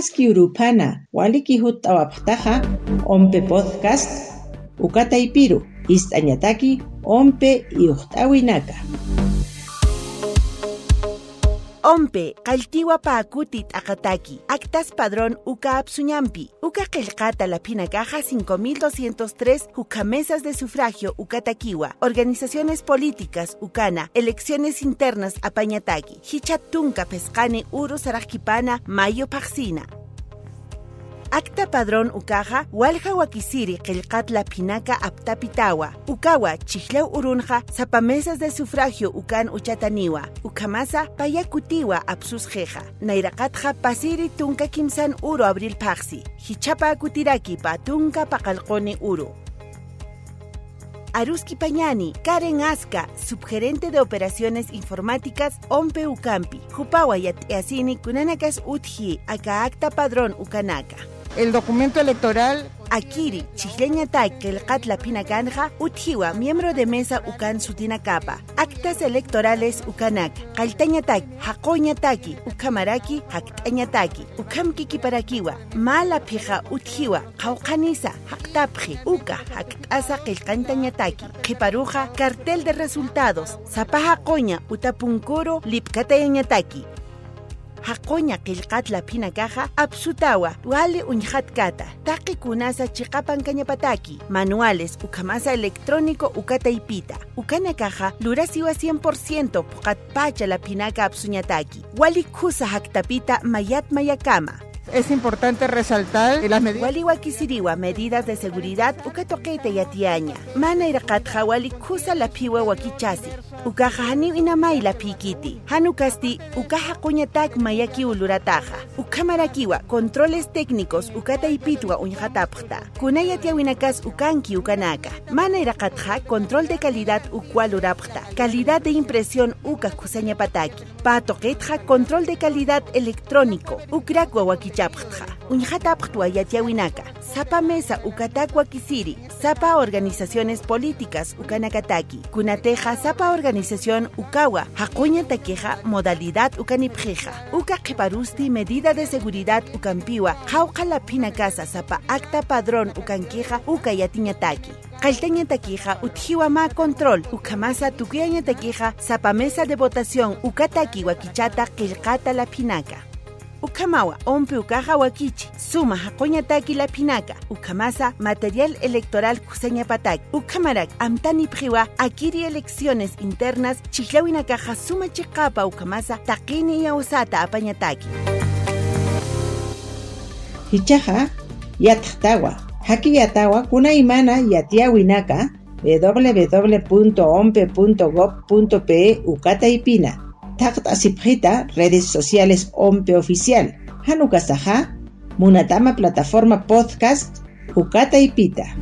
Maski urupana waliki hutawaptaja ompe podcast ukata ipiru istañataki ompe iuhtawinaka. Ompe, qaltiwa paakutit akataki, actas padrón uka apsuñampi, uka qilqata la pinakaja 5203, uka mesas de sufragio ukatakiwa, organizaciones políticas ukana, elecciones internas apañataki, hichatunka pescane uru sarajkipana mayo paxina. Padrón ukaja, walja wakisiri qilqatla pinaka aptapitawa, ukawa chihlau urunja, zapamesas de sufragio ukan uchataniwa, ukamasa payakutiwa jeja, nairaqatja pasiri tunka kimsan uro abril paxi, hichapa kutiraki pa tunka paqalqoni uru. Aruski Pañani, Karen Aska, subgerente de operaciones informáticas Ompe Ucampi, Jupawa Yateasini Kunanakas Utji, Aka Acta Padrón Ukanaka. El documento electoral Akiri, Chihleñatay, Kelqatla Pinaganja, Utjiwa, miembro de mesa Ukan Sutinakapa. Actas electorales Ukanak, Kaltañatak, Hakoñataki, Ukamaraki, Haktañataki, Ukamkikiparakiwa, Mala Pija Utjiwa, Kaukanisa, Haktapji, Uka, Haktasa Kelkantañataki, Kiparuja, cartel de resultados, Zapaja Coña, Utapunkuro, Lipkatañataki, haquña qillqatla pinakaqa apsutawa wali uñhatkata taqi kunasa chiqapan kañapataki manuales ukamasa electrónico ukataypita ukanakaqa lurasiwa 100% puqatpacha la pinaka apsuñataki wali khusa haktapita mayat mayakama es importante resaltar las medidas. Waliwakisiriwa medidas de seguridad ukatoqete yatiaña. Mana iraqatja wali kusa la piwa wakichasi. Ukaja hani inamay la pikiti. Hanukasti ukaja kuñatak mayaki ulurataja. Ukamarakiwa controles técnicos ukata ipitwa uñjatapjta. Kunayatiawinakas ukanki ukanaka. Mana iraqatja control de calidad ukwalurapjta. Calidad de impresión uka kusañapataki. Patoqetja control de calidad electrónico. Ukrakwa wakichasi chapqtqa uñhatapqtwa yatiawinaka. Sapa mesa ukatakwa kisiri. Sapa organizaciones políticas ukanakataki. Kunateja sapa organización ukawa. Haquña takeja modalidad ukanipjeja uka qhiparusti medida de seguridad ukampiwa. Qhawqa la casa sapa acta padrón ukankeja uka yatiñataki. Taquija utjiwa ma control. Ukamasa taquija sapa mesa de votación ukataki wakichata qillqata la pinaka ukamawa ompe ukaja wakichi suma hakoñataki la pinaka ukamasa material electoral kusañapataki ukamarak amtani priwa akiri elecciones internas chihlawinakaja suma chiqapa ukamasa taqini yausata apañataki hichaja yatqtawa haki yatawa kuna imana yatiawinaka www.ompe.gov.pe ukata Taqta Siprita, redes sociales OMPE Oficial. Hanuka Saha, Munatama Plataforma Podcast, Ukata y Pita.